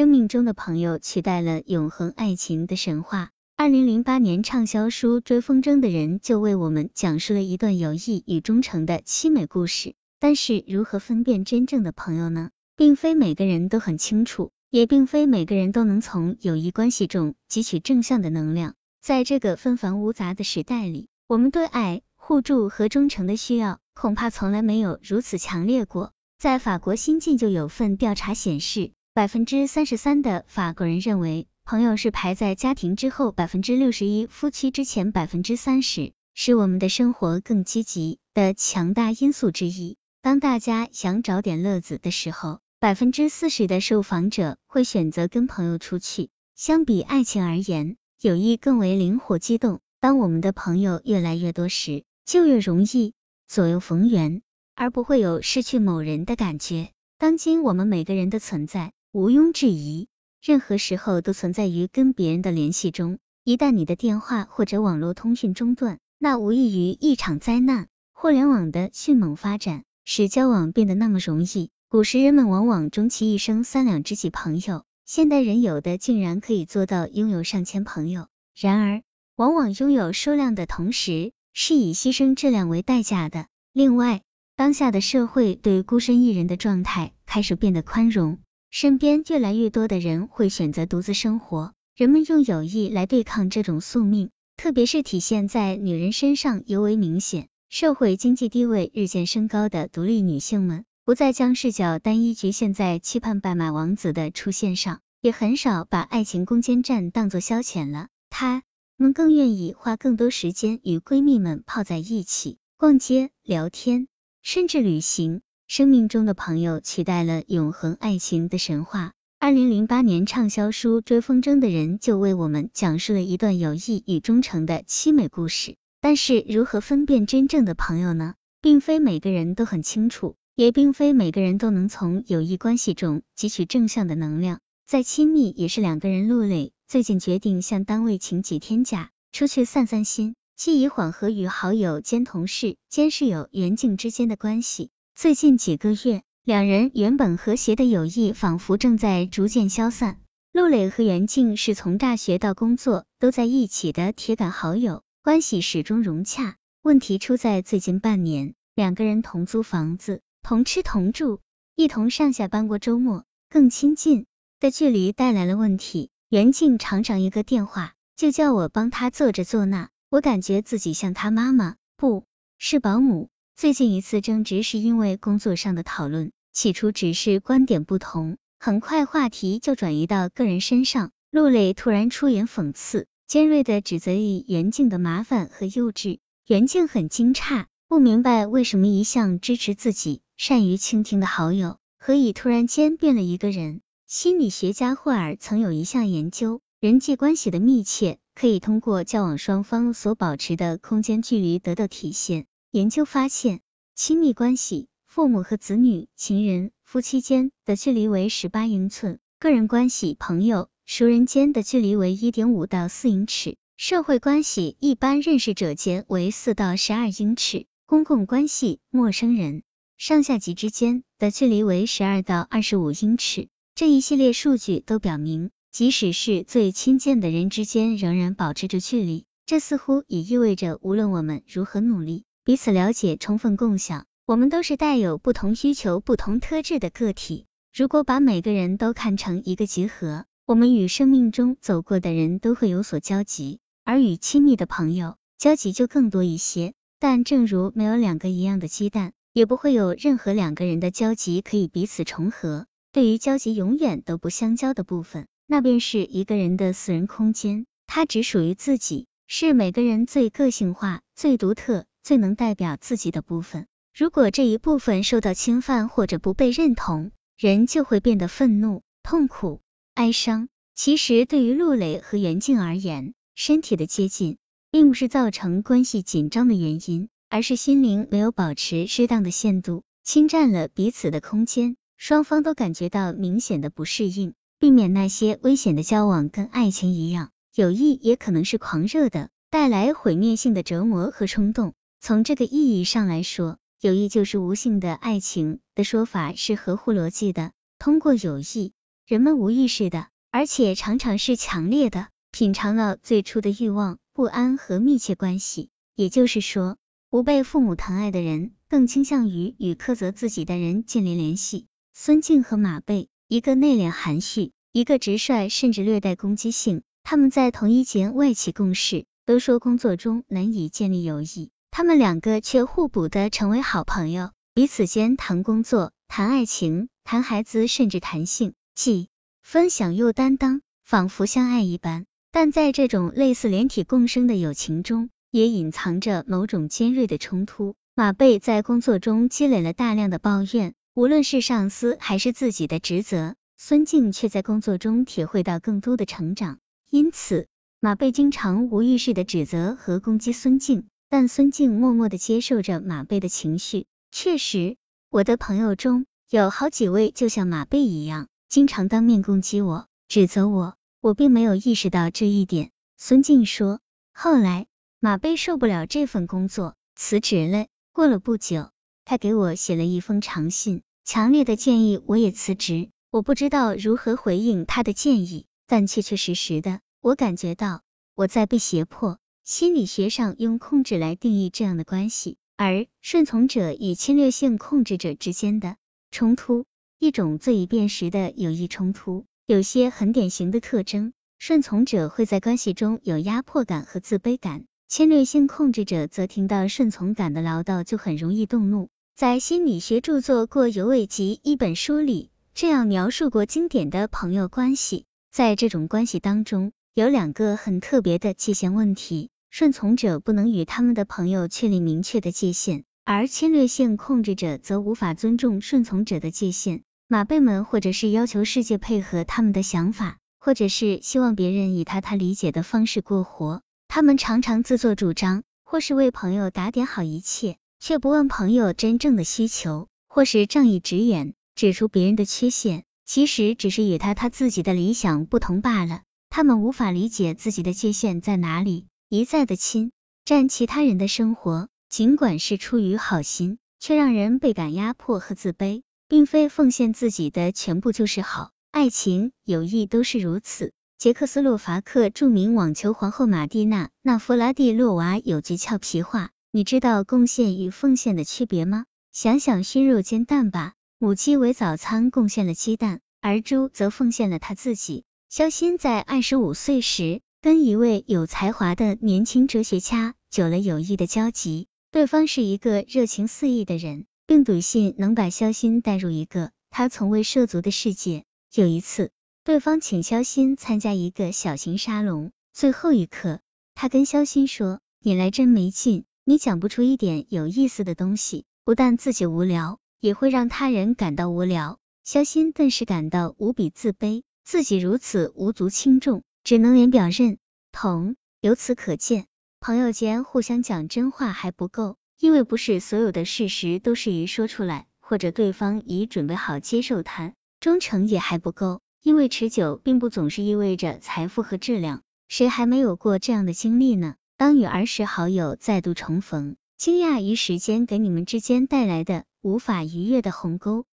生命中的朋友取代了永恒爱情的神话。二零零八年畅销书《追风筝的人》就为我们讲述了一段友谊与忠诚的凄美故事。但是，如何分辨真正的朋友呢？并非每个人都很清楚，也并非每个人都能从友谊关系中汲取正向的能量。在这个纷繁芜杂的时代里，我们对爱、互助和忠诚的需要，恐怕从来没有如此强烈过。在法国新近就有份调查显示，百分之三十三的法国人认为。朋友是排在家庭之后百分之六十一，夫妻之前百分之三十，使我们的生活更积极的强大因素之一。当大家想找点乐子的时候，百分之四十的受访者会选择跟朋友出去。相比爱情而言，友谊更为灵活机动。当我们的朋友越来越多时，就越容易左右逢源，而不会有失去某人的感觉。当今我们每个人的存在，毋庸置疑。任何时候都存在于跟别人的联系中，一旦你的电话或者网络通讯中断，那无异于一场灾难。互联网的迅猛发展使交往变得那么容易。古时人们往往终其一生三两知己朋友，现代人有的竟然可以做到拥有上千朋友。然而，往往拥有数量的同时，是以牺牲质量为代价的。另外，当下的社会对孤身一人的状态开始变得宽容。身边越来越多的人会选择独自生活，人们用友谊来对抗这种宿命，特别是体现在女人身上尤为明显。社会经济地位日渐升高的独立女性们，不再将视角单一局限在期盼白马王子的出现上，也很少把爱情攻坚战当作消遣了。她们更愿意花更多时间与闺蜜们泡在一起，逛街、聊天，甚至旅行。生命中的朋友取代了永恒爱情的神话。二零零八年畅销书《追风筝的人》就为我们讲述了一段友谊与忠诚的凄美故事。但是，如何分辨真正的朋友呢？并非每个人都很清楚，也并非每个人都能从友谊关系中汲取正向的能量。再亲密，也是两个人陆累。最近决定向单位请几天假，出去散散心，既以缓和与好友兼同事兼室友袁静之间的关系。最近几个月，两人原本和谐的友谊仿佛正在逐渐消散。陆磊和袁静是从大学到工作都在一起的铁杆好友，关系始终融洽。问题出在最近半年，两个人同租房子，同吃同住，一同上下班过周末，更亲近的距离带来了问题。袁静常常一个电话就叫我帮他做这做那，我感觉自己像他妈妈，不是保姆。最近一次争执是因为工作上的讨论，起初只是观点不同，很快话题就转移到个人身上。陆磊突然出言讽刺，尖锐的指责于袁静的麻烦和幼稚。袁静很惊诧，不明白为什么一向支持自己、善于倾听的好友，何以突然间变了一个人。心理学家霍尔曾有一项研究，人际关系的密切可以通过交往双方所保持的空间距离得到体现。研究发现，亲密关系，父母和子女、情人、夫妻间的距离为十八英寸；个人关系，朋友、熟人间的距离为一点五到四英尺；社会关系，一般认识者间为四到十二英尺；公共关系，陌生人、上下级之间的距离为十二到二十五英尺。这一系列数据都表明，即使是最亲近的人之间，仍然保持着距离。这似乎也意味着，无论我们如何努力。彼此了解，充分共享。我们都是带有不同需求、不同特质的个体。如果把每个人都看成一个集合，我们与生命中走过的人都会有所交集，而与亲密的朋友交集就更多一些。但正如没有两个一样的鸡蛋，也不会有任何两个人的交集可以彼此重合。对于交集永远都不相交的部分，那便是一个人的私人空间，它只属于自己，是每个人最个性化、最独特。最能代表自己的部分，如果这一部分受到侵犯或者不被认同，人就会变得愤怒、痛苦、哀伤。其实，对于陆磊和袁静而言，身体的接近并不是造成关系紧张的原因，而是心灵没有保持适当的限度，侵占了彼此的空间，双方都感觉到明显的不适应。避免那些危险的交往，跟爱情一样，友谊也可能是狂热的，带来毁灭性的折磨和冲动。从这个意义上来说，友谊就是无性的爱情的说法是合乎逻辑的。通过友谊，人们无意识的，而且常常是强烈的，品尝了最初的欲望、不安和密切关系。也就是说，不被父母疼爱的人，更倾向于与苛责自己的人建立联系。孙静和马贝，一个内敛含蓄，一个直率，甚至略带攻击性。他们在同一间外企共事，都说工作中难以建立友谊，他们两个却互补的成为好朋友，彼此间谈工作、谈爱情、谈孩子，甚至谈性，既分享又担当，仿佛相爱一般。但在这种类似连体共生的友情中，也隐藏着某种尖锐的冲突。马贝在工作中积累了大量的抱怨，无论是上司还是自己的职责，孙静却在工作中体会到更多的成长。因此，马贝经常无意识的指责和攻击孙静，但孙静默默的接受着马贝的情绪。确实，我的朋友中有好几位就像马贝一样，经常当面攻击我、指责我，我并没有意识到这一点。孙静说，后来。马贝受不了这份工作，辞职了。过了不久，他给我写了一封长信，强烈的建议我也辞职。我不知道如何回应他的建议，但确确实实的，我感觉到我在被胁迫。心理学上用控制来定义这样的关系，而顺从者与侵略性控制者之间的冲突，一种最易辨识的友谊冲突，有些很典型的特征。顺从者会在关系中有压迫感和自卑感。侵略性控制者则听到顺从感的唠叨就很容易动怒。在心理学著作《过犹未及》一本书里，这样描述过经典的朋友关系。在这种关系当中，有两个很特别的界限问题：顺从者不能与他们的朋友确立明确的界限，而侵略性控制者则无法尊重顺从者的界限。马贝们或者是要求世界配合他们的想法，或者是希望别人以他他理解的方式过活。他们常常自作主张，或是为朋友打点好一切，却不问朋友真正的需求；或是仗义直言，指出别人的缺陷，其实只是与他他自己的理想不同罢了。他们无法理解自己的界限在哪里，一再的侵占其他人的生活，尽管是出于好心，却让人倍感压迫和自卑。并非奉献自己的全部就是好，爱情、友谊都是如此。捷克斯洛伐克著名网球皇后马蒂娜·纳弗拉蒂洛娃有句俏皮话：“你知道贡献与奉献的区别吗？想想熏肉煎蛋吧，母鸡为早餐贡献了鸡蛋，而猪则奉献了它自己。”肖欣在二十五岁时，跟一位有才华的年轻哲学家有了友谊的交集，对方是一个热情四溢的人，并笃信能把肖欣带入一个他从未涉足的世界。有一次。对方请肖鑫参加一个小型沙龙，最后一刻，他跟肖鑫说：“你来真没劲，你讲不出一点有意思的东西，不但自己无聊，也会让他人感到无聊。”肖鑫顿时感到无比自卑，自己如此无足轻重，只能连表认同。由此可见，朋友间互相讲真话还不够，因为不是所有的事实都适宜说出来，或者对方已准备好接受它。忠诚也还不够。因为持久并不总是意味着财富和质量，谁还没有过这样的经历呢？当与儿时好友再度重逢，惊讶于时间给你们之间带来的无法逾越的鸿沟，